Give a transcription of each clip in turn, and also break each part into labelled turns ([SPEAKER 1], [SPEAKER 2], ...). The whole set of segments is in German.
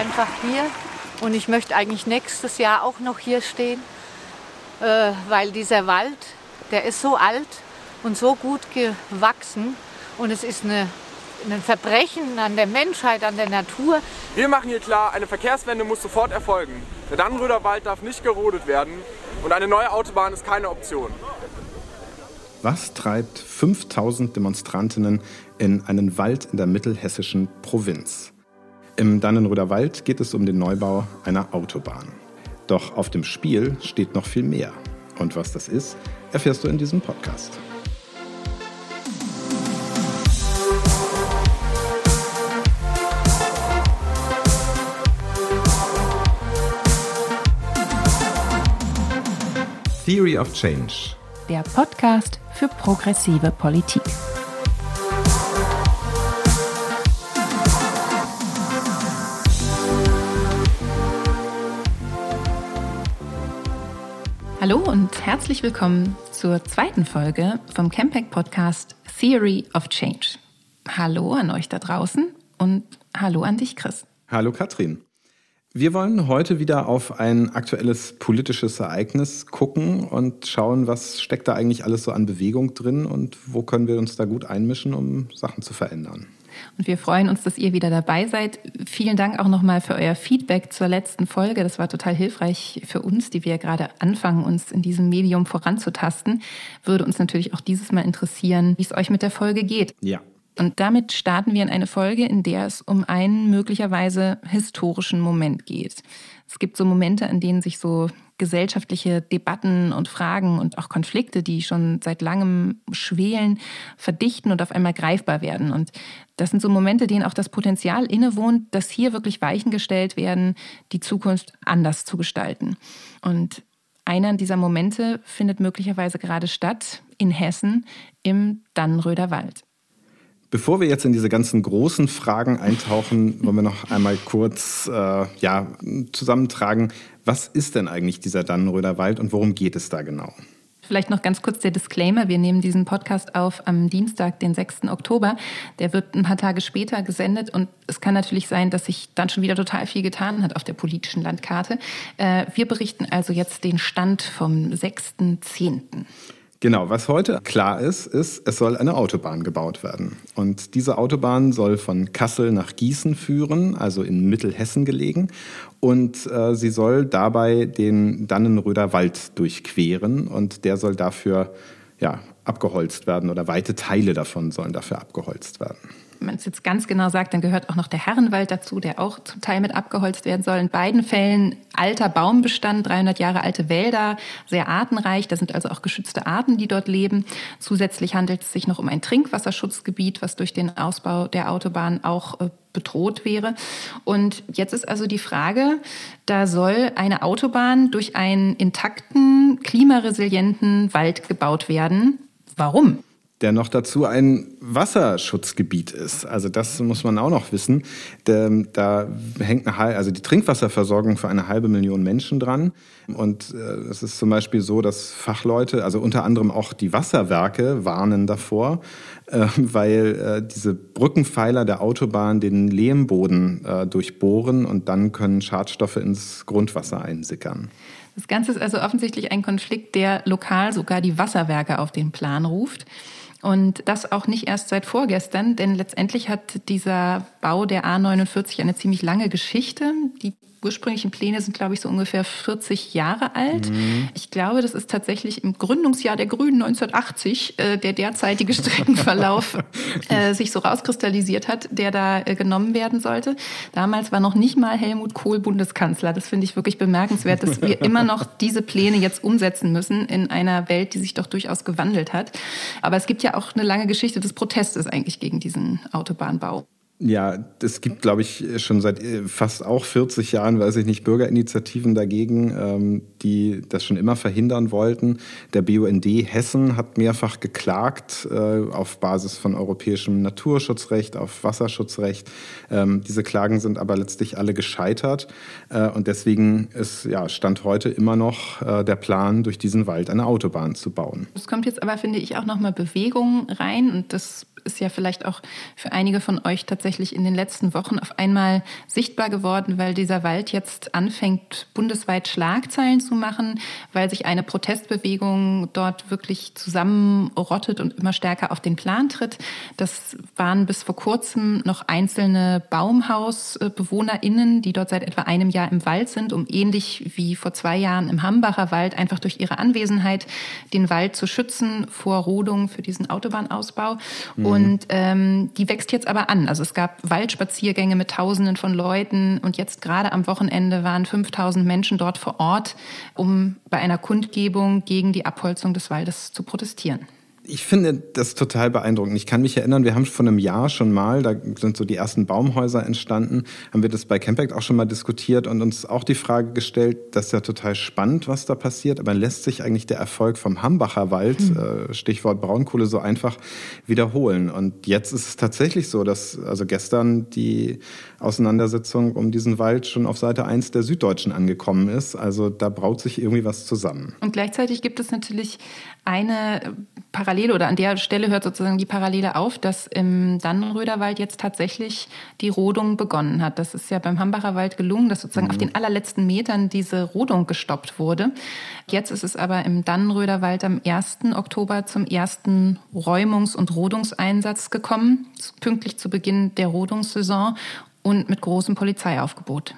[SPEAKER 1] einfach hier und ich möchte eigentlich nächstes Jahr auch noch hier stehen, äh, weil dieser Wald, der ist so alt und so gut gewachsen und es ist eine, ein Verbrechen an der Menschheit, an der Natur.
[SPEAKER 2] Wir machen hier klar, eine Verkehrswende muss sofort erfolgen. Der Dannenröder Wald darf nicht gerodet werden und eine neue Autobahn ist keine Option.
[SPEAKER 3] Was treibt 5000 Demonstrantinnen in einen Wald in der mittelhessischen Provinz? Im Dannenröder Wald geht es um den Neubau einer Autobahn. Doch auf dem Spiel steht noch viel mehr. Und was das ist, erfährst du in diesem Podcast. Theory of Change.
[SPEAKER 4] Der Podcast für progressive Politik. Hallo und herzlich willkommen zur zweiten Folge vom Campact Podcast Theory of Change. Hallo an euch da draußen und hallo an dich, Chris.
[SPEAKER 3] Hallo, Katrin. Wir wollen heute wieder auf ein aktuelles politisches Ereignis gucken und schauen, was steckt da eigentlich alles so an Bewegung drin und wo können wir uns da gut einmischen, um Sachen zu verändern.
[SPEAKER 4] Und wir freuen uns, dass ihr wieder dabei seid. Vielen Dank auch nochmal für euer Feedback zur letzten Folge. Das war total hilfreich für uns, die wir gerade anfangen, uns in diesem Medium voranzutasten. Würde uns natürlich auch dieses Mal interessieren, wie es euch mit der Folge geht.
[SPEAKER 3] Ja.
[SPEAKER 4] Und damit starten wir in eine Folge, in der es um einen möglicherweise historischen Moment geht. Es gibt so Momente, an denen sich so gesellschaftliche Debatten und Fragen und auch Konflikte, die schon seit langem schwelen, verdichten und auf einmal greifbar werden. Und das sind so Momente, denen auch das Potenzial innewohnt, dass hier wirklich Weichen gestellt werden, die Zukunft anders zu gestalten. Und einer dieser Momente findet möglicherweise gerade statt in Hessen im Dannenröder Wald.
[SPEAKER 3] Bevor wir jetzt in diese ganzen großen Fragen eintauchen, wollen wir noch einmal kurz äh, ja, zusammentragen, was ist denn eigentlich dieser Dannenröder Wald und worum geht es da genau?
[SPEAKER 4] Vielleicht noch ganz kurz der Disclaimer. Wir nehmen diesen Podcast auf am Dienstag, den 6. Oktober. Der wird ein paar Tage später gesendet und es kann natürlich sein, dass sich dann schon wieder total viel getan hat auf der politischen Landkarte. Äh, wir berichten also jetzt den Stand vom 6.10.
[SPEAKER 3] Genau, was heute klar ist, ist, es soll eine Autobahn gebaut werden. Und diese Autobahn soll von Kassel nach Gießen führen, also in Mittelhessen gelegen. Und äh, sie soll dabei den Dannenröder Wald durchqueren und der soll dafür ja, abgeholzt werden oder weite Teile davon sollen dafür abgeholzt werden
[SPEAKER 4] wenn man es jetzt ganz genau sagt, dann gehört auch noch der Herrenwald dazu, der auch zum Teil mit abgeholzt werden soll. In beiden Fällen alter Baumbestand, 300 Jahre alte Wälder, sehr artenreich. Da sind also auch geschützte Arten, die dort leben. Zusätzlich handelt es sich noch um ein Trinkwasserschutzgebiet, was durch den Ausbau der Autobahn auch äh, bedroht wäre. Und jetzt ist also die Frage, da soll eine Autobahn durch einen intakten, klimaresilienten Wald gebaut werden. Warum?
[SPEAKER 3] Der noch dazu ein Wasserschutzgebiet ist. Also das muss man auch noch wissen. Da hängt eine, also die Trinkwasserversorgung für eine halbe Million Menschen dran. Und äh, es ist zum Beispiel so, dass Fachleute, also unter anderem auch die Wasserwerke, warnen davor, äh, weil äh, diese Brückenpfeiler der Autobahn den Lehmboden durchbohren und dann können Schadstoffe ins Grundwasser einsickern.
[SPEAKER 4] Das Ganze ist also offensichtlich ein Konflikt, der lokal sogar die Wasserwerke auf den Plan ruft. Und das auch nicht erst seit vorgestern, denn letztendlich hat dieser Bau der A49 eine ziemlich lange Geschichte. Die ursprünglichen Pläne sind, glaube ich, so ungefähr 40 Jahre alt. Mhm. Ich glaube, das ist tatsächlich im Gründungsjahr der Grünen 1980 äh, der derzeitige Streckenverlauf äh, sich so rauskristallisiert hat, der da äh, genommen werden sollte. Damals war noch nicht mal Helmut Kohl Bundeskanzler. Das finde ich wirklich bemerkenswert, dass wir immer noch diese Pläne jetzt umsetzen müssen in einer Welt, die sich doch durchaus gewandelt hat. Aber es gibt ja auch eine lange Geschichte des Protestes eigentlich gegen diesen Autobahnbau.
[SPEAKER 3] Ja, es gibt, glaube ich, schon seit äh, fast auch 40 Jahren, weiß ich nicht, Bürgerinitiativen dagegen, ähm, die das schon immer verhindern wollten. Der BUND Hessen hat mehrfach geklagt äh, auf Basis von europäischem Naturschutzrecht, auf Wasserschutzrecht. Ähm, diese Klagen sind aber letztlich alle gescheitert. Äh, und deswegen ist ja, Stand heute immer noch der Plan, durch diesen Wald eine Autobahn zu bauen.
[SPEAKER 4] Es kommt jetzt aber, finde ich, auch nochmal Bewegung rein. Und das ist ja vielleicht auch für einige von euch tatsächlich in den letzten Wochen auf einmal sichtbar geworden, weil dieser Wald jetzt anfängt, bundesweit Schlagzeilen zu machen, weil sich eine Protestbewegung dort wirklich zusammenrottet und immer stärker auf den Plan tritt. Das waren bis vor kurzem noch einzelne BaumhausbewohnerInnen, die dort seit etwa einem Jahr im Wald sind, um ähnlich wie vor zwei Jahren im Hambacher Wald einfach durch ihre Anwesenheit den Wald zu schützen vor Rodung für diesen Autobahnausbau. Mhm. Und ähm, die wächst jetzt aber an. Also es gab Waldspaziergänge mit Tausenden von Leuten und jetzt gerade am Wochenende waren 5000 Menschen dort vor Ort, um bei einer Kundgebung gegen die Abholzung des Waldes zu protestieren.
[SPEAKER 3] Ich finde das total beeindruckend. Ich kann mich erinnern, wir haben vor einem Jahr schon mal, da sind so die ersten Baumhäuser entstanden, haben wir das bei Campact auch schon mal diskutiert und uns auch die Frage gestellt, das ist ja total spannend, was da passiert, aber lässt sich eigentlich der Erfolg vom Hambacher Wald, mhm. Stichwort Braunkohle, so einfach wiederholen? Und jetzt ist es tatsächlich so, dass also gestern die Auseinandersetzung um diesen Wald schon auf Seite 1 der Süddeutschen angekommen ist. Also da braut sich irgendwie was zusammen.
[SPEAKER 4] Und gleichzeitig gibt es natürlich eine Parallele oder an der Stelle hört sozusagen die Parallele auf, dass im Dannenröder jetzt tatsächlich die Rodung begonnen hat. Das ist ja beim Hambacher Wald gelungen, dass sozusagen mhm. auf den allerletzten Metern diese Rodung gestoppt wurde. Jetzt ist es aber im Dannenröder am 1. Oktober zum ersten Räumungs- und Rodungseinsatz gekommen, pünktlich zu Beginn der Rodungssaison und mit großem Polizeiaufgebot.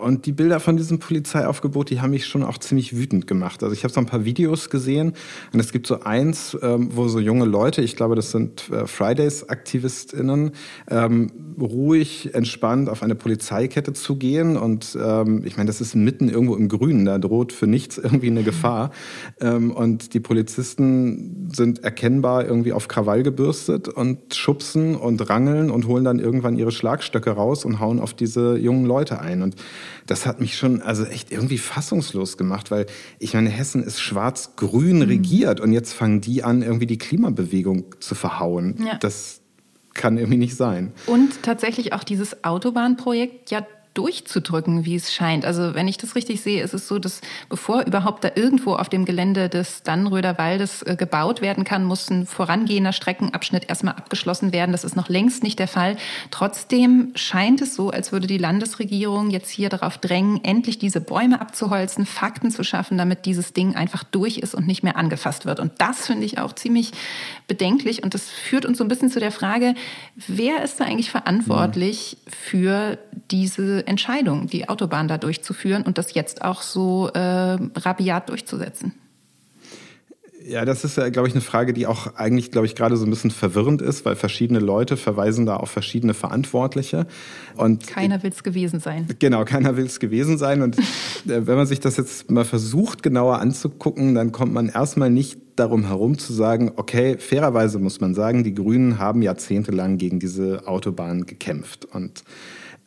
[SPEAKER 3] Und die Bilder von diesem Polizeiaufgebot, die haben mich schon auch ziemlich wütend gemacht. Also ich habe so ein paar Videos gesehen und es gibt so eins, ähm, wo so junge Leute, ich glaube, das sind äh, Fridays-AktivistInnen, ähm, ruhig, entspannt auf eine Polizeikette zugehen. Und ähm, ich meine, das ist mitten irgendwo im Grünen, da droht für nichts irgendwie eine Gefahr. Ähm, und die Polizisten sind erkennbar irgendwie auf Krawall gebürstet und schubsen und rangeln und holen dann irgendwann ihre Schlagstöcke raus und hauen auf diese jungen Leute ein. Und das hat mich schon also echt irgendwie fassungslos gemacht, weil ich meine, Hessen ist schwarz-grün mhm. regiert und jetzt fangen die an, irgendwie die Klimabewegung zu verhauen. Ja. Das kann irgendwie nicht sein.
[SPEAKER 4] Und tatsächlich auch dieses Autobahnprojekt ja durchzudrücken, wie es scheint. Also wenn ich das richtig sehe, ist es so, dass bevor überhaupt da irgendwo auf dem Gelände des Dannröder Waldes äh, gebaut werden kann, muss ein vorangehender Streckenabschnitt erstmal abgeschlossen werden. Das ist noch längst nicht der Fall. Trotzdem scheint es so, als würde die Landesregierung jetzt hier darauf drängen, endlich diese Bäume abzuholzen, Fakten zu schaffen, damit dieses Ding einfach durch ist und nicht mehr angefasst wird. Und das finde ich auch ziemlich bedenklich. Und das führt uns so ein bisschen zu der Frage, wer ist da eigentlich verantwortlich mhm. für diese Entscheidung, die Autobahn da durchzuführen und das jetzt auch so äh, rabiat durchzusetzen?
[SPEAKER 3] Ja, das ist ja, glaube ich, eine Frage, die auch eigentlich, glaube ich, gerade so ein bisschen verwirrend ist, weil verschiedene Leute verweisen da auf verschiedene Verantwortliche.
[SPEAKER 4] Und keiner will es gewesen sein.
[SPEAKER 3] Genau, keiner will es gewesen sein. Und äh, wenn man sich das jetzt mal versucht, genauer anzugucken, dann kommt man erstmal nicht darum herum zu sagen, okay, fairerweise muss man sagen, die Grünen haben jahrzehntelang gegen diese Autobahn gekämpft. Und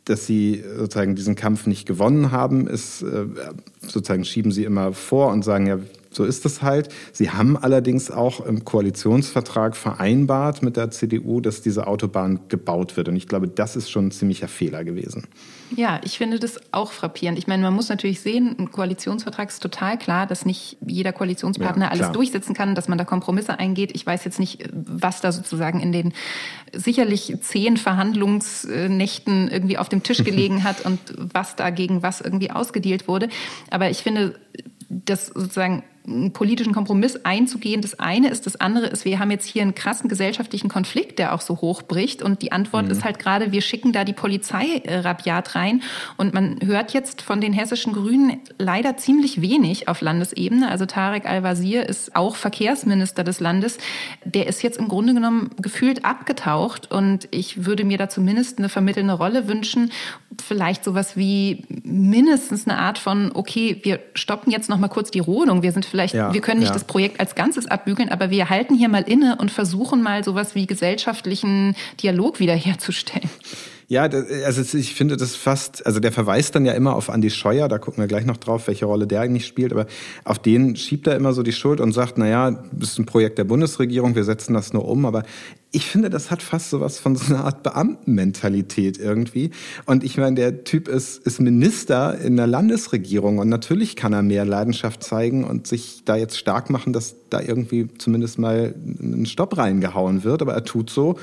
[SPEAKER 3] dass sie sozusagen diesen Kampf nicht gewonnen haben, ist äh, sozusagen schieben sie immer vor und sagen ja, so ist es halt. Sie haben allerdings auch im Koalitionsvertrag vereinbart mit der CDU, dass diese Autobahn gebaut wird. Und ich glaube, das ist schon ein ziemlicher Fehler gewesen.
[SPEAKER 4] Ja, ich finde das auch frappierend. Ich meine, man muss natürlich sehen, ein Koalitionsvertrag ist total klar, dass nicht jeder Koalitionspartner ja, alles durchsetzen kann, dass man da Kompromisse eingeht. Ich weiß jetzt nicht, was da sozusagen in den sicherlich zehn Verhandlungsnächten irgendwie auf dem Tisch gelegen hat und was da gegen was irgendwie ausgedealt wurde. Aber ich finde, dass sozusagen politischen Kompromiss einzugehen. Das eine ist, das andere ist, wir haben jetzt hier einen krassen gesellschaftlichen Konflikt, der auch so hochbricht. Und die Antwort mhm. ist halt gerade, wir schicken da die Polizei äh, rabiat rein. Und man hört jetzt von den hessischen Grünen leider ziemlich wenig auf Landesebene. Also Tarek Al-Wazir ist auch Verkehrsminister des Landes. Der ist jetzt im Grunde genommen gefühlt abgetaucht. Und ich würde mir da zumindest eine vermittelnde Rolle wünschen. Vielleicht sowas wie mindestens eine Art von, okay, wir stoppen jetzt noch mal kurz die Rodung. Wir sind vielleicht, ja, wir können nicht ja. das Projekt als Ganzes abbügeln, aber wir halten hier mal inne und versuchen mal sowas wie gesellschaftlichen Dialog wiederherzustellen.
[SPEAKER 3] Ja, also ich finde das fast, also der verweist dann ja immer auf Andi Scheuer, da gucken wir gleich noch drauf, welche Rolle der eigentlich spielt, aber auf den schiebt er immer so die Schuld und sagt, naja, das ist ein Projekt der Bundesregierung, wir setzen das nur um, aber ich finde, das hat fast so was von so einer Art Beamtenmentalität irgendwie. Und ich meine, der Typ ist, ist Minister in der Landesregierung und natürlich kann er mehr Leidenschaft zeigen und sich da jetzt stark machen, dass da irgendwie zumindest mal ein Stopp reingehauen wird, aber er tut so,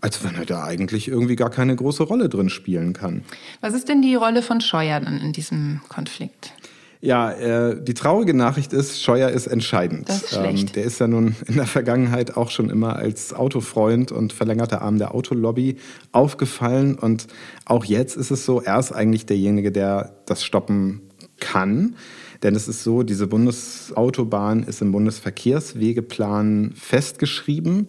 [SPEAKER 3] als wenn er da eigentlich irgendwie gar keine große Rolle drin spielen kann.
[SPEAKER 4] Was ist denn die Rolle von Scheuer dann in diesem Konflikt?
[SPEAKER 3] Ja, äh, die traurige Nachricht ist, Scheuer ist entscheidend.
[SPEAKER 4] Das ist schlecht.
[SPEAKER 3] Ähm, der ist ja nun in der Vergangenheit auch schon immer als Autofreund und verlängerter Arm der Autolobby aufgefallen. Und auch jetzt ist es so, er ist eigentlich derjenige, der das stoppen kann. Denn es ist so, diese Bundesautobahn ist im Bundesverkehrswegeplan festgeschrieben.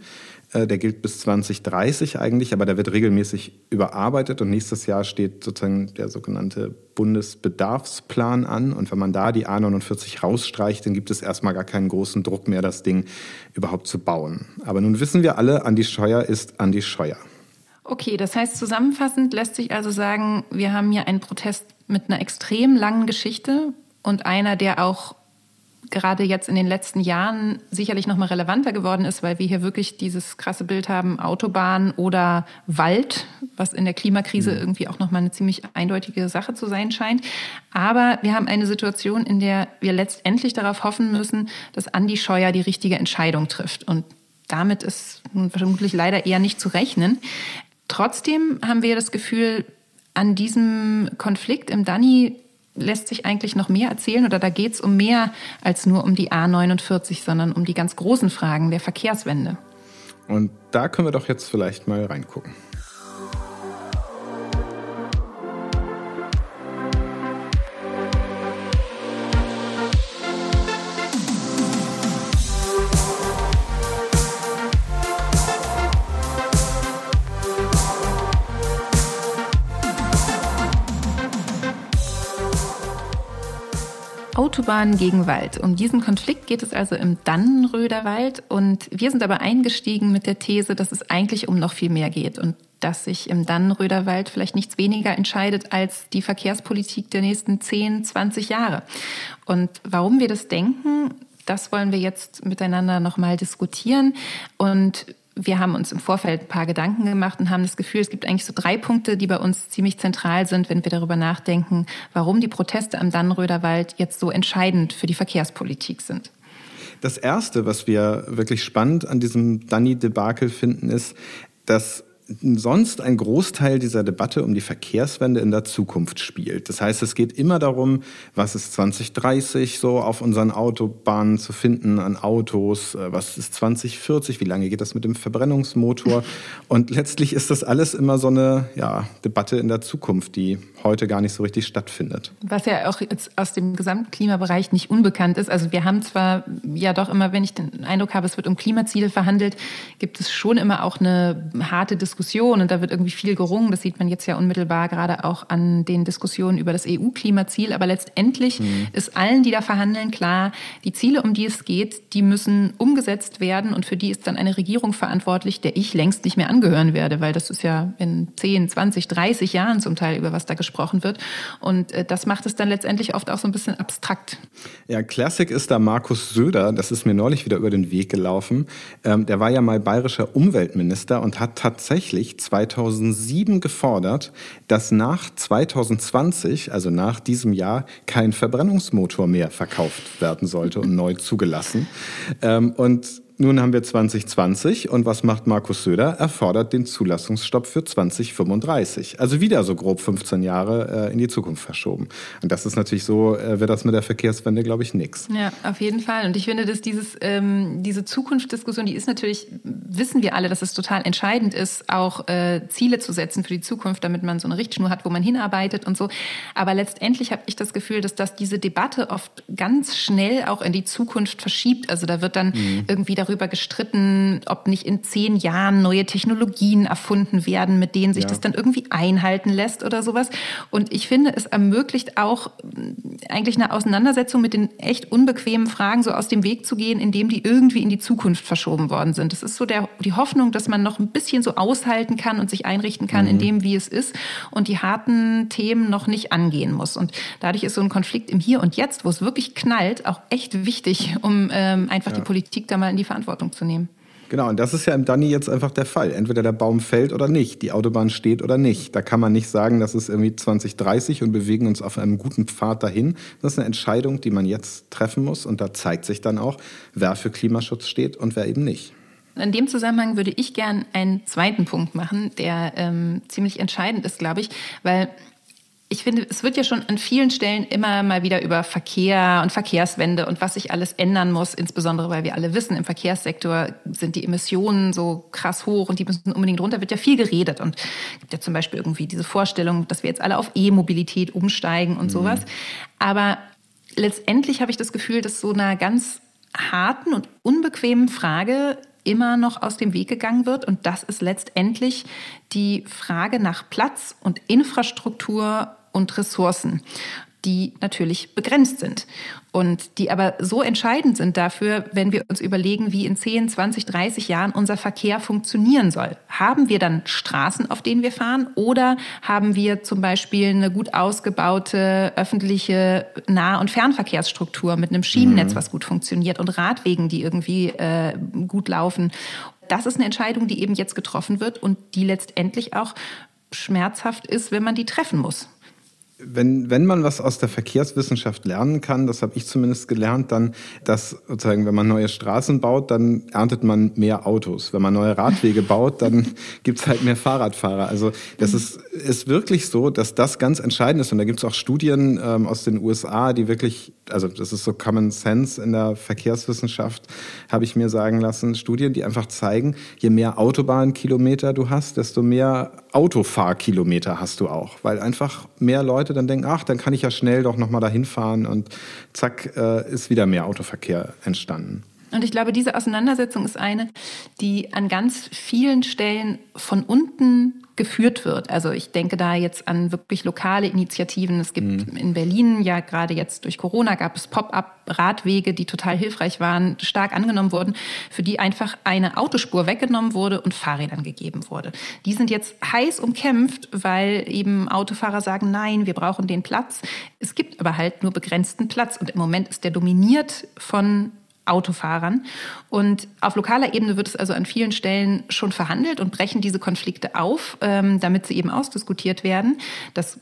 [SPEAKER 3] Äh, der gilt bis 2030 eigentlich, aber der wird regelmäßig überarbeitet und nächstes Jahr steht sozusagen der sogenannte Bundesbedarfsplan an. Und wenn man da die A49 rausstreicht, dann gibt es erstmal gar keinen großen Druck mehr, das Ding überhaupt zu bauen. Aber nun wissen wir alle, Andi Scheuer ist Andi Scheuer.
[SPEAKER 4] Okay, das heißt zusammenfassend lässt sich also sagen, wir haben hier einen Protest mit einer extrem langen Geschichte und einer, der auch gerade jetzt in den letzten Jahren sicherlich noch mal relevanter geworden ist, weil wir hier wirklich dieses krasse Bild haben, Autobahn oder Wald, was in der Klimakrise mhm. irgendwie auch noch mal eine ziemlich eindeutige Sache zu sein scheint. Aber wir haben eine Situation, in der wir letztendlich darauf hoffen müssen, dass Andi Scheuer die richtige Entscheidung trifft. Und damit ist vermutlich leider eher nicht zu rechnen. Trotzdem haben wir das Gefühl, an diesem Konflikt im Dani lässt sich eigentlich noch mehr erzählen oder da geht es um mehr als nur um die A49, sondern um die ganz großen Fragen der Verkehrswende.
[SPEAKER 3] Und da können wir doch jetzt vielleicht mal reingucken.
[SPEAKER 4] Autobahn gegen Wald. Um diesen Konflikt geht es also im Dannenröder Wald und wir sind aber eingestiegen mit der These, dass es eigentlich um noch viel mehr geht und dass sich im Dannenröder Wald vielleicht nichts weniger entscheidet als die Verkehrspolitik der nächsten 10, 20 Jahre. Und warum wir das denken, das wollen wir jetzt miteinander nochmal diskutieren und wir haben uns im Vorfeld ein paar Gedanken gemacht und haben das Gefühl, es gibt eigentlich so drei Punkte, die bei uns ziemlich zentral sind, wenn wir darüber nachdenken, warum die Proteste am Dannenröder Wald jetzt so entscheidend für die Verkehrspolitik sind.
[SPEAKER 3] Das Erste, was wir wirklich spannend an diesem Danny-Debakel finden, ist, dass sonst ein Großteil dieser Debatte um die Verkehrswende in der Zukunft spielt. Das heißt, es geht immer darum, was ist 2030 so auf unseren Autobahnen zu finden an Autos, äh, was ist 2040, wie lange geht das mit dem Verbrennungsmotor? Und letztlich ist das alles immer so eine ja, Debatte in der Zukunft, die heute gar nicht so richtig stattfindet.
[SPEAKER 4] Was ja auch jetzt aus dem Gesamtklimabereich nicht unbekannt ist. Also wir haben zwar ja doch immer, wenn ich den Eindruck habe, es wird um Klimaziele verhandelt, gibt es schon immer auch eine harte Diskussion und da wird irgendwie viel gerungen. Das sieht man jetzt ja unmittelbar gerade auch an den Diskussionen über das EU-Klimaziel. Aber letztendlich mhm. ist allen, die da verhandeln, klar, die Ziele, um die es geht, die müssen umgesetzt werden und für die ist dann eine Regierung verantwortlich, der ich längst nicht mehr angehören werde, weil das ist ja in 10, 20, 30 Jahren zum Teil, über was da gesprochen gesprochen wird. Und äh, das macht es dann letztendlich oft auch so ein bisschen abstrakt.
[SPEAKER 3] Ja, Classic ist da Markus Söder. Das ist mir neulich wieder über den Weg gelaufen. Ähm, der war ja mal bayerischer Umweltminister und hat tatsächlich 2007 gefordert, dass nach 2020, also nach diesem Jahr, kein Verbrennungsmotor mehr verkauft werden sollte und neu zugelassen. Ähm, und nun haben wir 2020 und was macht Markus Söder? Er fordert den Zulassungsstopp für 2035. Also wieder so grob 15 Jahre äh, in die Zukunft verschoben. Und das ist natürlich so, äh, wird das mit der Verkehrswende, glaube ich, nichts.
[SPEAKER 4] Ja, auf jeden Fall. Und ich finde, dass dieses, ähm, diese Zukunftsdiskussion, die ist natürlich, wissen wir alle, dass es total entscheidend ist, auch äh, Ziele zu setzen für die Zukunft, damit man so eine Richtschnur hat, wo man hinarbeitet und so. Aber letztendlich habe ich das Gefühl, dass das diese Debatte oft ganz schnell auch in die Zukunft verschiebt. Also da wird dann mhm. irgendwie darüber gestritten, ob nicht in zehn Jahren neue Technologien erfunden werden, mit denen sich ja. das dann irgendwie einhalten lässt oder sowas. Und ich finde, es ermöglicht auch eigentlich eine Auseinandersetzung mit den echt unbequemen Fragen so aus dem Weg zu gehen, indem die irgendwie in die Zukunft verschoben worden sind. Das ist so der, die Hoffnung, dass man noch ein bisschen so aushalten kann und sich einrichten kann mhm. in dem, wie es ist und die harten Themen noch nicht angehen muss. Und dadurch ist so ein Konflikt im Hier und Jetzt, wo es wirklich knallt, auch echt wichtig, um ähm, einfach ja. die Politik da mal in die Verantwortung zu nehmen.
[SPEAKER 3] Genau, und das ist ja im Danny jetzt einfach der Fall. Entweder der Baum fällt oder nicht, die Autobahn steht oder nicht. Da kann man nicht sagen, das ist irgendwie 2030 und bewegen uns auf einem guten Pfad dahin. Das ist eine Entscheidung, die man jetzt treffen muss und da zeigt sich dann auch, wer für Klimaschutz steht und wer eben nicht.
[SPEAKER 4] In dem Zusammenhang würde ich gern einen zweiten Punkt machen, der ähm, ziemlich entscheidend ist, glaube ich, weil ich finde, es wird ja schon an vielen Stellen immer mal wieder über Verkehr und Verkehrswende und was sich alles ändern muss, insbesondere weil wir alle wissen, im Verkehrssektor sind die Emissionen so krass hoch und die müssen unbedingt runter, wird ja viel geredet. Und es gibt ja zum Beispiel irgendwie diese Vorstellung, dass wir jetzt alle auf E-Mobilität umsteigen und mhm. sowas. Aber letztendlich habe ich das Gefühl, dass so einer ganz harten und unbequemen Frage immer noch aus dem Weg gegangen wird. Und das ist letztendlich die Frage nach Platz und Infrastruktur und Ressourcen die natürlich begrenzt sind und die aber so entscheidend sind dafür, wenn wir uns überlegen, wie in 10, 20, 30 Jahren unser Verkehr funktionieren soll. Haben wir dann Straßen, auf denen wir fahren oder haben wir zum Beispiel eine gut ausgebaute öffentliche Nah- und Fernverkehrsstruktur mit einem Schienennetz, mhm. was gut funktioniert und Radwegen, die irgendwie äh, gut laufen? Das ist eine Entscheidung, die eben jetzt getroffen wird und die letztendlich auch schmerzhaft ist, wenn man die treffen muss
[SPEAKER 3] wenn, wenn man was aus der Verkehrswissenschaft lernen kann, das habe ich zumindest gelernt, dann, dass sozusagen, wenn man neue Straßen baut, dann erntet man mehr Autos. Wenn man neue Radwege baut, dann gibt's halt mehr Fahrradfahrer. Also das ist, ist wirklich so, dass das ganz entscheidend ist. Und da gibt's auch Studien ähm, aus den USA, die wirklich, also das ist so Common Sense in der Verkehrswissenschaft, habe ich mir sagen lassen, Studien, die einfach zeigen, je mehr Autobahnkilometer du hast, desto mehr Autofahrkilometer hast du auch, weil einfach mehr Leute dann denken, ach, dann kann ich ja schnell doch noch mal dahin fahren und zack äh, ist wieder mehr Autoverkehr entstanden.
[SPEAKER 4] Und ich glaube, diese Auseinandersetzung ist eine, die an ganz vielen Stellen von unten geführt wird. Also ich denke da jetzt an wirklich lokale Initiativen. Es gibt mhm. in Berlin ja gerade jetzt durch Corona gab es Pop-up-Radwege, die total hilfreich waren, stark angenommen wurden, für die einfach eine Autospur weggenommen wurde und Fahrrädern gegeben wurde. Die sind jetzt heiß umkämpft, weil eben Autofahrer sagen, nein, wir brauchen den Platz. Es gibt aber halt nur begrenzten Platz und im Moment ist der dominiert von Autofahrern. Und auf lokaler Ebene wird es also an vielen Stellen schon verhandelt und brechen diese Konflikte auf, ähm, damit sie eben ausdiskutiert werden. Das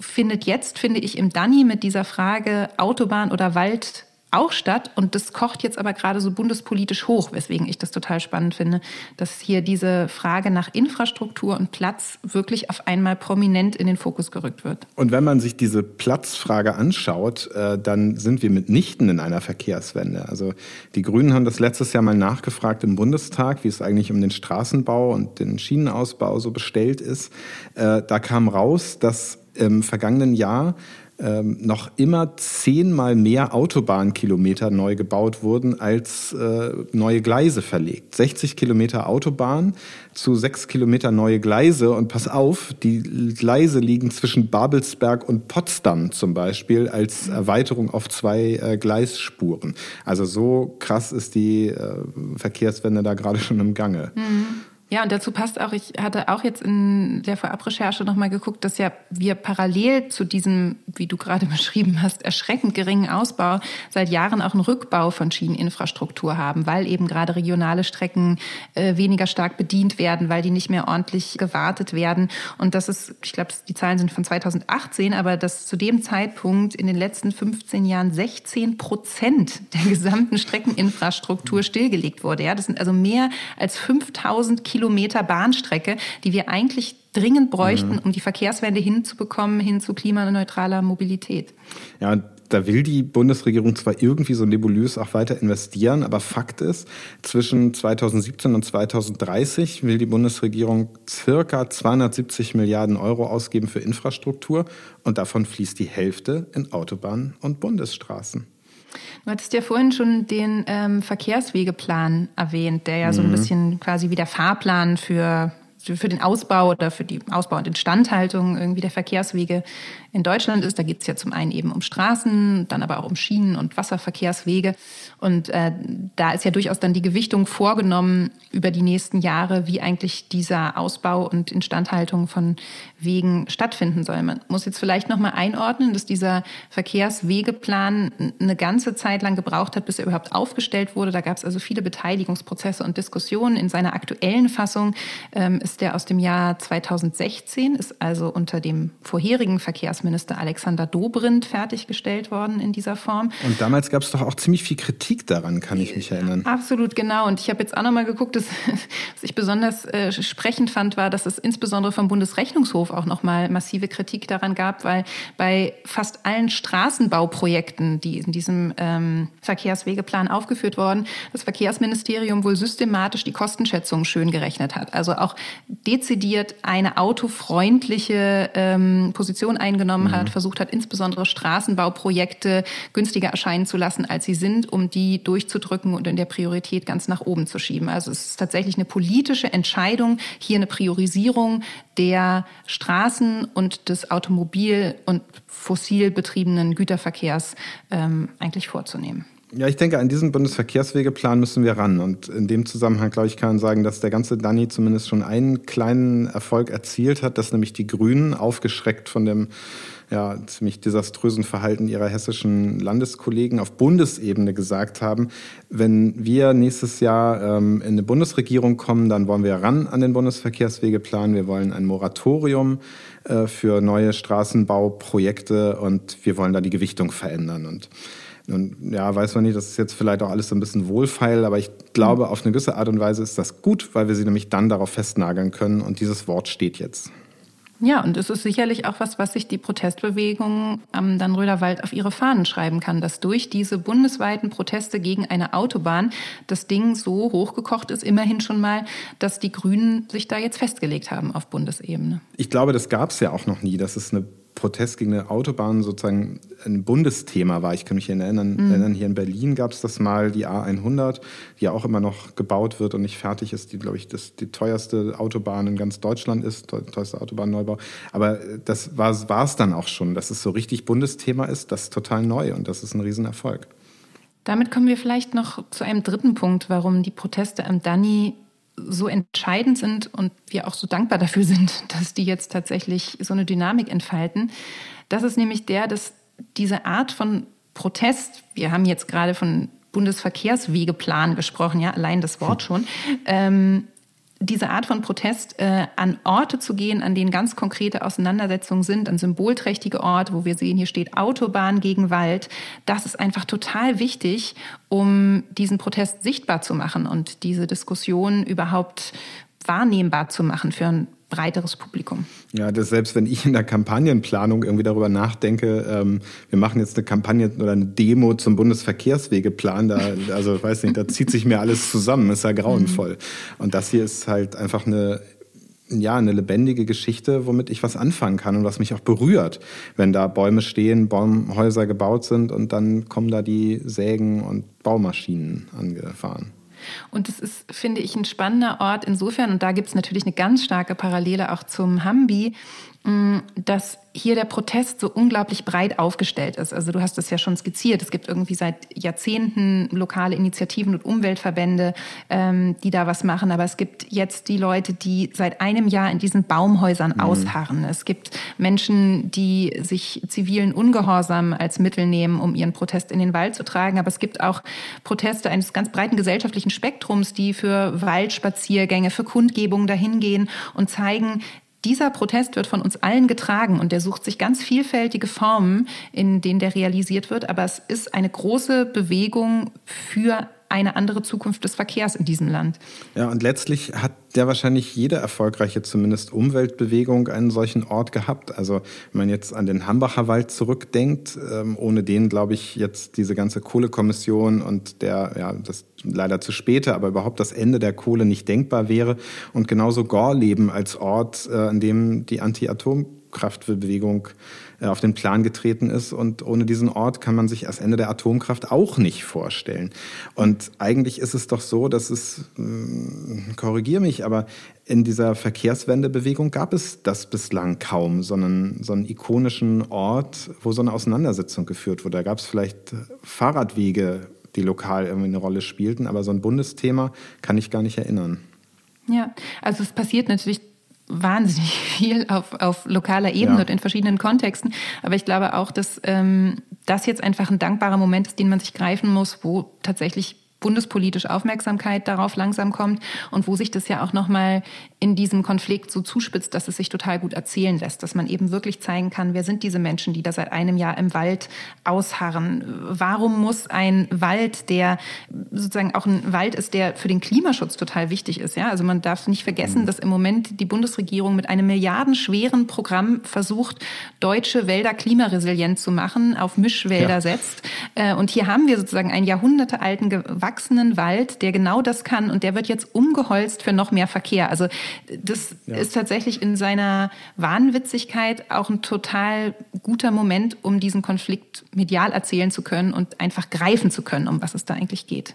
[SPEAKER 4] findet jetzt, finde ich, im Danny mit dieser Frage Autobahn oder Wald auch statt. Und das kocht jetzt aber gerade so bundespolitisch hoch, weswegen ich das total spannend finde, dass hier diese Frage nach Infrastruktur und Platz wirklich auf einmal prominent in den Fokus gerückt wird.
[SPEAKER 3] Und wenn man sich diese Platzfrage anschaut, äh, dann sind wir mitnichten in einer Verkehrswende. Also die Grünen haben das letztes Jahr mal nachgefragt im Bundestag, wie es eigentlich um den Straßenbau und den Schienenausbau so bestellt ist. Äh, da kam raus, dass im vergangenen Jahr ähm, noch immer zehnmal mehr Autobahnkilometer neu gebaut wurden, als äh, neue Gleise verlegt. 60 Kilometer Autobahn zu sechs Kilometer neue Gleise. Und pass auf, die Gleise liegen zwischen Babelsberg und Potsdam zum Beispiel als Erweiterung auf zwei äh, Gleisspuren. Also so krass ist die äh, Verkehrswende da gerade schon im Gange. Mhm.
[SPEAKER 4] Ja, und dazu passt auch, ich hatte auch jetzt in der Vorabrecherche nochmal geguckt, dass ja wir parallel zu diesem, wie du gerade beschrieben hast, erschreckend geringen Ausbau seit Jahren auch einen Rückbau von Schieneninfrastruktur haben, weil eben gerade regionale Strecken äh, weniger stark bedient werden, weil die nicht mehr ordentlich gewartet werden. Und das ist, ich glaube, die Zahlen sind von 2018, aber dass zu dem Zeitpunkt in den letzten 15 Jahren 16 Prozent der gesamten Streckeninfrastruktur stillgelegt wurde. Ja, das sind also mehr als 5000 Kilometer Kilometer Bahnstrecke, die wir eigentlich dringend bräuchten, mhm. um die Verkehrswende hinzubekommen, hin zu klimaneutraler Mobilität.
[SPEAKER 3] Ja, und da will die Bundesregierung zwar irgendwie so nebulös auch weiter investieren, aber Fakt ist, zwischen 2017 und 2030 will die Bundesregierung circa 270 Milliarden Euro ausgeben für Infrastruktur und davon fließt die Hälfte in Autobahnen und Bundesstraßen.
[SPEAKER 4] Du hattest ja vorhin schon den ähm, Verkehrswegeplan erwähnt, der ja mhm. so ein mhm. bisschen quasi wie der Fahrplan für, für den Ausbau oder für die Ausbau und Instandhaltung irgendwie der Verkehrswege in Deutschland ist. Da geht es ja zum einen eben um Straßen, dann aber auch um Schienen und Wasserverkehrswege. Und äh, da ist ja durchaus dann die Gewichtung vorgenommen über die nächsten Jahre, wie eigentlich dieser Ausbau und Instandhaltung von Wegen stattfinden soll. Man muss jetzt vielleicht noch mal einordnen, dass dieser Verkehrswegeplan eine ganze Zeit lang gebraucht hat, bis er überhaupt aufgestellt wurde. Da gab es also viele Beteiligungsprozesse und Diskussionen. In seiner aktuellen Fassung ähm, ist der aus dem Jahr 2016, ist also unter dem vorherigen Verkehrsminister Alexander Dobrindt fertiggestellt worden in dieser Form.
[SPEAKER 3] Und damals gab es doch auch ziemlich viel Kritik daran, kann ich mich erinnern.
[SPEAKER 4] Absolut, genau. Und ich habe jetzt auch noch mal geguckt, dass, was ich besonders äh, sprechend fand, war, dass es insbesondere vom Bundesrechnungshof auch noch mal massive Kritik daran gab, weil bei fast allen Straßenbauprojekten, die in diesem ähm, Verkehrswegeplan aufgeführt wurden, das Verkehrsministerium wohl systematisch die Kostenschätzung schön gerechnet hat. Also auch dezidiert eine autofreundliche ähm, Position eingenommen mhm. hat, versucht hat, insbesondere Straßenbauprojekte günstiger erscheinen zu lassen, als sie sind, um die durchzudrücken und in der Priorität ganz nach oben zu schieben. Also es ist tatsächlich eine politische Entscheidung, hier eine Priorisierung der Straßen und des Automobil- und fossil betriebenen Güterverkehrs ähm, eigentlich vorzunehmen.
[SPEAKER 3] Ja, ich denke, an diesen Bundesverkehrswegeplan müssen wir ran. Und in dem Zusammenhang, glaube ich, kann man sagen, dass der ganze Danny zumindest schon einen kleinen Erfolg erzielt hat, dass nämlich die Grünen, aufgeschreckt von dem ja, ziemlich desaströsen Verhalten ihrer hessischen Landeskollegen auf Bundesebene gesagt haben, wenn wir nächstes Jahr ähm, in eine Bundesregierung kommen, dann wollen wir ran an den Bundesverkehrswegeplan. Wir wollen ein Moratorium äh, für neue Straßenbauprojekte und wir wollen da die Gewichtung verändern. Und und ja, weiß man nicht, das ist jetzt vielleicht auch alles so ein bisschen wohlfeil, aber ich glaube, auf eine gewisse Art und Weise ist das gut, weil wir sie nämlich dann darauf festnageln können und dieses Wort steht jetzt.
[SPEAKER 4] Ja, und es ist sicherlich auch was, was sich die Protestbewegung am Dannröder Wald auf ihre Fahnen schreiben kann, dass durch diese bundesweiten Proteste gegen eine Autobahn das Ding so hochgekocht ist, immerhin schon mal, dass die Grünen sich da jetzt festgelegt haben auf Bundesebene.
[SPEAKER 3] Ich glaube, das gab es ja auch noch nie, dass es eine Protest gegen eine Autobahn sozusagen ein Bundesthema war. Ich kann mich erinnern, mhm. erinnern hier in Berlin gab es das mal, die A100, die ja auch immer noch gebaut wird und nicht fertig ist, die, glaube ich, das, die teuerste Autobahn in ganz Deutschland ist, teuerste Autobahnneubau. Aber das war es dann auch schon, dass es so richtig Bundesthema ist, das ist total neu und das ist ein Riesenerfolg.
[SPEAKER 4] Damit kommen wir vielleicht noch zu einem dritten Punkt, warum die Proteste am Dani so entscheidend sind und wir auch so dankbar dafür sind, dass die jetzt tatsächlich so eine Dynamik entfalten. Das ist nämlich der, dass diese Art von Protest, wir haben jetzt gerade von Bundesverkehrswegeplan gesprochen, ja, allein das Wort schon, ähm, diese Art von Protest äh, an Orte zu gehen, an denen ganz konkrete Auseinandersetzungen sind, an symbolträchtige Orte, wo wir sehen, hier steht Autobahn gegen Wald, das ist einfach total wichtig, um diesen Protest sichtbar zu machen und diese Diskussion überhaupt wahrnehmbar zu machen für ein breiteres Publikum.
[SPEAKER 3] Ja, das selbst wenn ich in der Kampagnenplanung irgendwie darüber nachdenke, ähm, wir machen jetzt eine Kampagne oder eine Demo zum Bundesverkehrswegeplan, da, also weiß nicht, da zieht sich mir alles zusammen, ist ja grauenvoll. Mhm. Und das hier ist halt einfach eine ja, eine lebendige Geschichte, womit ich was anfangen kann und was mich auch berührt, wenn da Bäume stehen, Baumhäuser gebaut sind und dann kommen da die Sägen und Baumaschinen angefahren.
[SPEAKER 4] Und es ist, finde ich, ein spannender Ort insofern, und da gibt es natürlich eine ganz starke Parallele auch zum Hambi, dass hier der Protest so unglaublich breit aufgestellt ist. Also du hast es ja schon skizziert. Es gibt irgendwie seit Jahrzehnten lokale Initiativen und Umweltverbände, ähm, die da was machen. Aber es gibt jetzt die Leute, die seit einem Jahr in diesen Baumhäusern mhm. ausharren. Es gibt Menschen, die sich zivilen Ungehorsam als Mittel nehmen, um ihren Protest in den Wald zu tragen. Aber es gibt auch Proteste eines ganz breiten gesellschaftlichen Spektrums, die für Waldspaziergänge, für Kundgebungen dahingehen und zeigen, dieser Protest wird von uns allen getragen und der sucht sich ganz vielfältige Formen, in denen der realisiert wird. Aber es ist eine große Bewegung für eine andere Zukunft des Verkehrs in diesem Land.
[SPEAKER 3] Ja, und letztlich hat ja wahrscheinlich jede erfolgreiche, zumindest Umweltbewegung, einen solchen Ort gehabt. Also wenn man jetzt an den Hambacher Wald zurückdenkt, ähm, ohne den, glaube ich, jetzt diese ganze Kohlekommission und der, ja, das leider zu späte, aber überhaupt das Ende der Kohle nicht denkbar wäre. Und genauso Gorleben als Ort, äh, an dem die Anti-Atom Atomkraftbewegung äh, auf den Plan getreten ist. Und ohne diesen Ort kann man sich das Ende der Atomkraft auch nicht vorstellen. Und eigentlich ist es doch so, dass es, äh, korrigiere mich, aber in dieser Verkehrswendebewegung gab es das bislang kaum, sondern so einen ikonischen Ort, wo so eine Auseinandersetzung geführt wurde. Da gab es vielleicht Fahrradwege, die lokal irgendwie eine Rolle spielten, aber so ein Bundesthema kann ich gar nicht erinnern.
[SPEAKER 4] Ja, also es passiert natürlich wahnsinnig viel auf, auf lokaler Ebene ja. und in verschiedenen Kontexten. Aber ich glaube auch, dass ähm, das jetzt einfach ein dankbarer Moment ist, den man sich greifen muss, wo tatsächlich bundespolitisch Aufmerksamkeit darauf langsam kommt und wo sich das ja auch nochmal in diesem Konflikt so zuspitzt, dass es sich total gut erzählen lässt, dass man eben wirklich zeigen kann, wer sind diese Menschen, die da seit einem Jahr im Wald ausharren? Warum muss ein Wald, der sozusagen auch ein Wald ist, der für den Klimaschutz total wichtig ist? Ja, also man darf nicht vergessen, mhm. dass im Moment die Bundesregierung mit einem milliardenschweren Programm versucht, deutsche Wälder klimaresilient zu machen, auf Mischwälder ja. setzt. Äh, und hier haben wir sozusagen einen jahrhundertealten gewachsenen Wald, der genau das kann und der wird jetzt umgeholzt für noch mehr Verkehr. Also das ja. ist tatsächlich in seiner Wahnwitzigkeit auch ein total guter Moment, um diesen Konflikt medial erzählen zu können und einfach greifen zu können, um was es da eigentlich geht.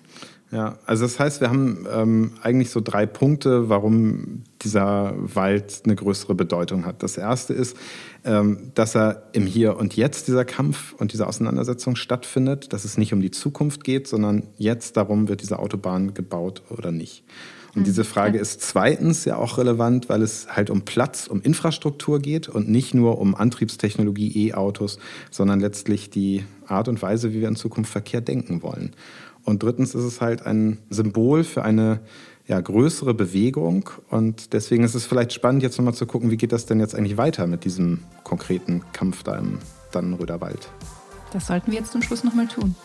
[SPEAKER 3] Ja, also das heißt, wir haben ähm, eigentlich so drei Punkte, warum dieser Wald eine größere Bedeutung hat. Das erste ist, ähm, dass er im Hier und Jetzt dieser Kampf und diese Auseinandersetzung stattfindet, dass es nicht um die Zukunft geht, sondern jetzt darum, wird diese Autobahn gebaut oder nicht. Und diese mhm. Frage ist zweitens ja auch relevant, weil es halt um Platz, um Infrastruktur geht und nicht nur um Antriebstechnologie, E-Autos, sondern letztlich die Art und Weise, wie wir in Zukunft Verkehr denken wollen. Und drittens ist es halt ein Symbol für eine ja, größere Bewegung. Und deswegen ist es vielleicht spannend, jetzt nochmal zu gucken, wie geht das denn jetzt eigentlich weiter mit diesem konkreten Kampf da im Dannenröder Wald.
[SPEAKER 4] Das sollten wir jetzt zum Schluss nochmal tun.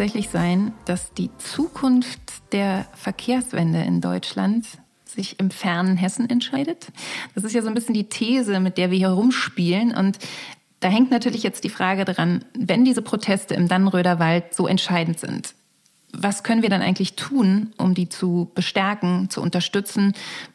[SPEAKER 4] Tatsächlich sein, dass die Zukunft der Verkehrswende in Deutschland sich im fernen Hessen entscheidet? Das ist ja so ein bisschen die These, mit der wir hier rumspielen. Und da hängt natürlich jetzt die Frage dran, wenn diese Proteste im Dannenröder Wald so entscheidend sind, was können wir dann eigentlich tun, um die zu bestärken, zu unterstützen?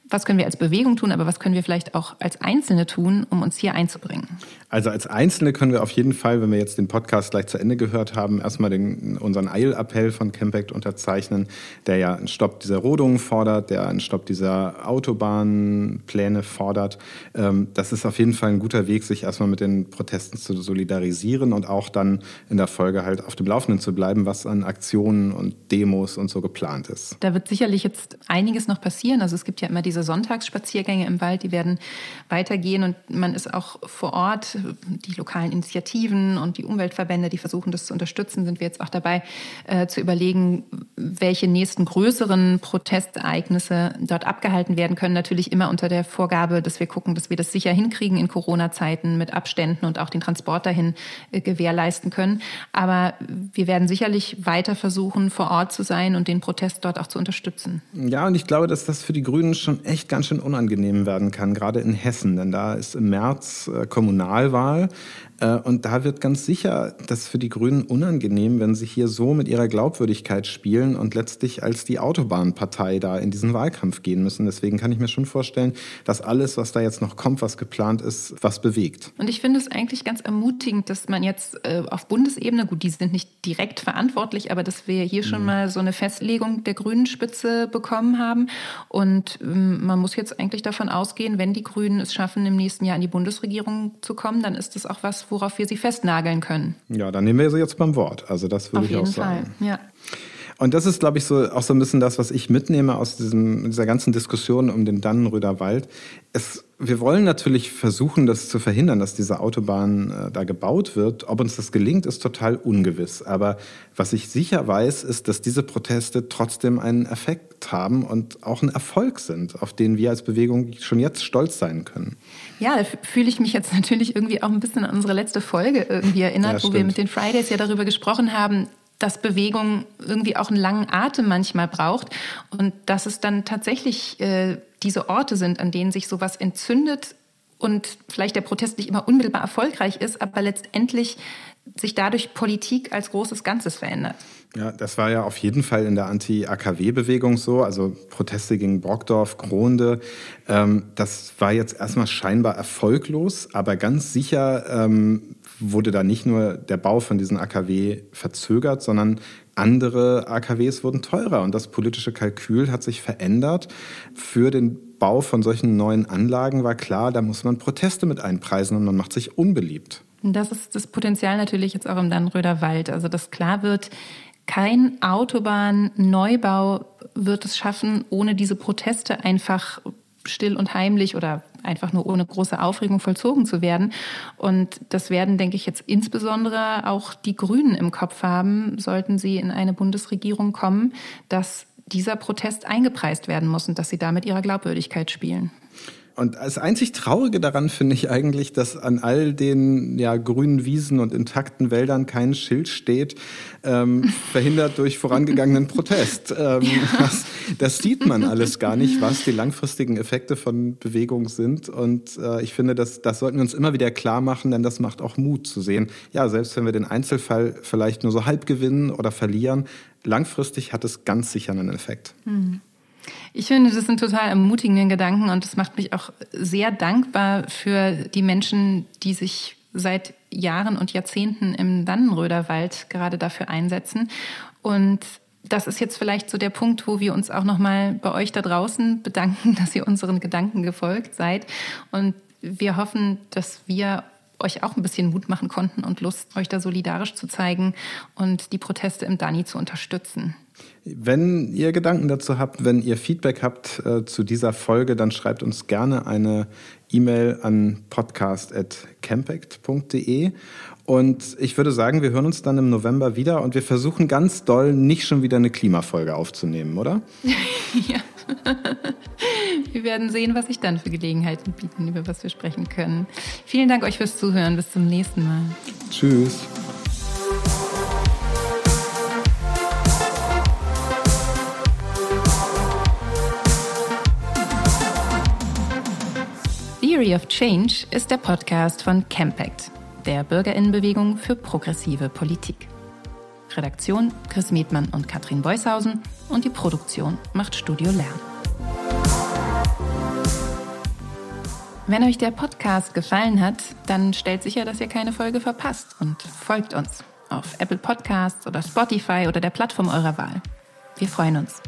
[SPEAKER 4] Was können wir als Bewegung tun, aber was können wir vielleicht auch als Einzelne tun, um uns hier einzubringen?
[SPEAKER 3] Also als Einzelne können wir auf jeden Fall, wenn wir jetzt den Podcast gleich zu Ende gehört haben, erstmal den, unseren Eilappell von Campact unterzeichnen, der ja einen Stopp dieser Rodungen fordert, der einen Stopp dieser Autobahnpläne fordert. Ähm, das ist auf jeden Fall ein guter Weg, sich erstmal mit den Protesten zu solidarisieren und auch dann in der Folge halt auf dem Laufenden zu bleiben, was an Aktionen und Demos und so geplant ist.
[SPEAKER 4] Da wird sicherlich jetzt einiges noch passieren. Also es gibt ja immer diese Sonntagsspaziergänge im Wald, die werden weitergehen und man ist auch vor Ort. Die lokalen Initiativen und die Umweltverbände, die versuchen das zu unterstützen, sind wir jetzt auch dabei äh, zu überlegen, welche nächsten größeren Protestereignisse dort abgehalten werden können. Natürlich immer unter der Vorgabe, dass wir gucken, dass wir das sicher hinkriegen in Corona-Zeiten mit Abständen und auch den Transport dahin äh, gewährleisten können. Aber wir werden sicherlich weiter versuchen, vor Ort zu sein und den Protest dort auch zu unterstützen.
[SPEAKER 3] Ja, und ich glaube, dass das für die Grünen schon echt ganz schön unangenehm werden kann, gerade in Hessen. Denn da ist im März äh, Kommunalwahl. Äh, und da wird ganz sicher das für die Grünen unangenehm, wenn sie hier so mit ihrer Glaubwürdigkeit spielen und letztlich als die Autobahnpartei da in diesen Wahlkampf gehen müssen. Deswegen kann ich mir schon vorstellen, dass alles, was da jetzt noch kommt, was geplant ist, was bewegt.
[SPEAKER 4] Und ich finde es eigentlich ganz ermutigend, dass man jetzt äh, auf Bundesebene, gut, die sind nicht direkt verantwortlich, aber dass wir hier schon mhm. mal so eine Festlegung der Grünen Spitze bekommen haben. Und ähm, man muss jetzt eigentlich davon ausgehen, wenn die Grünen es schaffen, im nächsten Jahr in die Bundesregierung zu kommen, dann ist das auch was, worauf wir sie festnageln können.
[SPEAKER 3] Ja, dann nehmen wir sie jetzt beim Wort. Also das würde ich auch sagen.
[SPEAKER 4] Auf jeden Fall, ja.
[SPEAKER 3] Und das ist, glaube ich, so auch so ein bisschen das, was ich mitnehme aus diesem, dieser ganzen Diskussion um den Dannenröder Wald. Es, wir wollen natürlich versuchen, das zu verhindern, dass diese Autobahn äh, da gebaut wird. Ob uns das gelingt, ist total ungewiss. Aber was ich sicher weiß, ist, dass diese Proteste trotzdem einen Effekt haben und auch ein Erfolg sind, auf den wir als Bewegung schon jetzt stolz sein können.
[SPEAKER 4] Ja, da fühle ich mich jetzt natürlich irgendwie auch ein bisschen an unsere letzte Folge irgendwie erinnert, ja, wo wir mit den Fridays ja darüber gesprochen haben, dass Bewegung irgendwie auch einen langen Atem manchmal braucht und dass es dann tatsächlich äh, diese Orte sind, an denen sich sowas entzündet und vielleicht der Protest nicht immer unmittelbar erfolgreich ist, aber letztendlich sich dadurch Politik als großes Ganzes verändert.
[SPEAKER 3] Ja, das war ja auf jeden Fall in der Anti-AKW-Bewegung so, also Proteste gegen Brockdorf, Gronde. Ähm, das war jetzt erstmal scheinbar erfolglos, aber ganz sicher ähm, wurde da nicht nur der Bau von diesen AKW verzögert, sondern andere AKWs wurden teurer und das politische Kalkül hat sich verändert. Für den Bau von solchen neuen Anlagen war klar, da muss man Proteste mit einpreisen und man macht sich unbeliebt.
[SPEAKER 4] Das ist das Potenzial natürlich jetzt auch im Dannenröder Wald. Also, dass klar wird, kein Autobahnneubau wird es schaffen, ohne diese Proteste einfach still und heimlich oder einfach nur ohne große Aufregung vollzogen zu werden. Und das werden, denke ich, jetzt insbesondere auch die Grünen im Kopf haben, sollten sie in eine Bundesregierung kommen, dass dieser Protest eingepreist werden muss und dass sie damit ihrer Glaubwürdigkeit spielen.
[SPEAKER 3] Und das einzig Traurige daran finde ich eigentlich, dass an all den ja, grünen Wiesen und intakten Wäldern kein Schild steht, ähm, verhindert durch vorangegangenen Protest. Ähm, ja. das, das, sieht man alles gar nicht, was die langfristigen Effekte von Bewegung sind. Und äh, ich finde, das, das sollten wir uns immer wieder klar machen, denn das macht auch Mut zu sehen. Ja, selbst wenn wir den Einzelfall vielleicht nur so halb gewinnen oder verlieren, langfristig hat es ganz sicher einen Effekt. Mhm.
[SPEAKER 4] Ich finde, das sind total ermutigende Gedanken und das macht mich auch sehr dankbar für die Menschen, die sich seit Jahren und Jahrzehnten im Dannenröder Wald gerade dafür einsetzen. Und das ist jetzt vielleicht so der Punkt, wo wir uns auch nochmal bei euch da draußen bedanken, dass ihr unseren Gedanken gefolgt seid. Und wir hoffen, dass wir euch auch ein bisschen Mut machen konnten und Lust, euch da solidarisch zu zeigen und die Proteste im Dani zu unterstützen.
[SPEAKER 3] Wenn ihr Gedanken dazu habt, wenn ihr Feedback habt äh, zu dieser Folge, dann schreibt uns gerne eine E-Mail an podcast.campact.de. Und ich würde sagen, wir hören uns dann im November wieder und wir versuchen ganz doll, nicht schon wieder eine Klimafolge aufzunehmen, oder?
[SPEAKER 4] ja. Wir werden sehen, was sich dann für Gelegenheiten bieten, über was wir sprechen können. Vielen Dank euch fürs Zuhören. Bis zum nächsten Mal.
[SPEAKER 3] Tschüss.
[SPEAKER 4] Theory of Change ist der Podcast von Campact, der Bürgerinnenbewegung für progressive Politik. Redaktion Chris Medmann und Katrin Beushausen und die Produktion macht Studio Lern. Wenn euch der Podcast gefallen hat, dann stellt sicher, dass ihr keine Folge verpasst und folgt uns auf Apple Podcasts oder Spotify oder der Plattform eurer Wahl. Wir freuen uns.